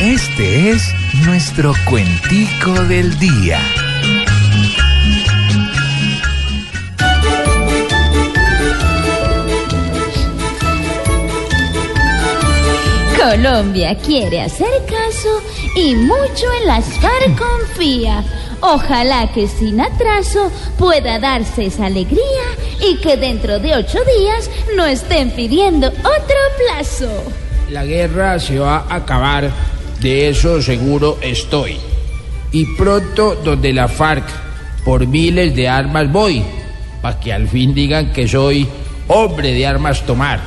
Este es nuestro cuentico del día. Colombia quiere hacer caso y mucho en las FARC confía. Ojalá que sin atraso pueda darse esa alegría y que dentro de ocho días no estén pidiendo otro plazo. La guerra se va a acabar, de eso seguro estoy. Y pronto donde la FARC por miles de armas voy, para que al fin digan que soy hombre de armas tomar.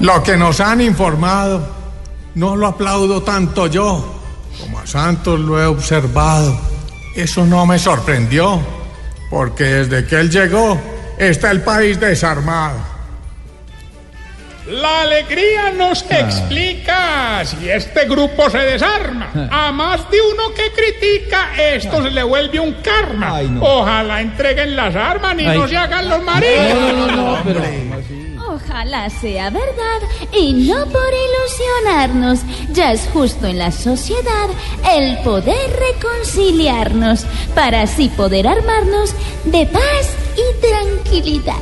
Lo que nos han informado, no lo aplaudo tanto yo, como a Santos lo he observado. Eso no me sorprendió, porque desde que él llegó, está el país desarmado. La alegría nos explica si este grupo se desarma. A más de uno que critica, esto se le vuelve un karma. Ojalá entreguen las armas y no se hagan los maridos. Ojalá sea verdad y no por ilusionarnos. Ya es justo en la sociedad el poder reconciliarnos para así poder armarnos de paz y tranquilidad.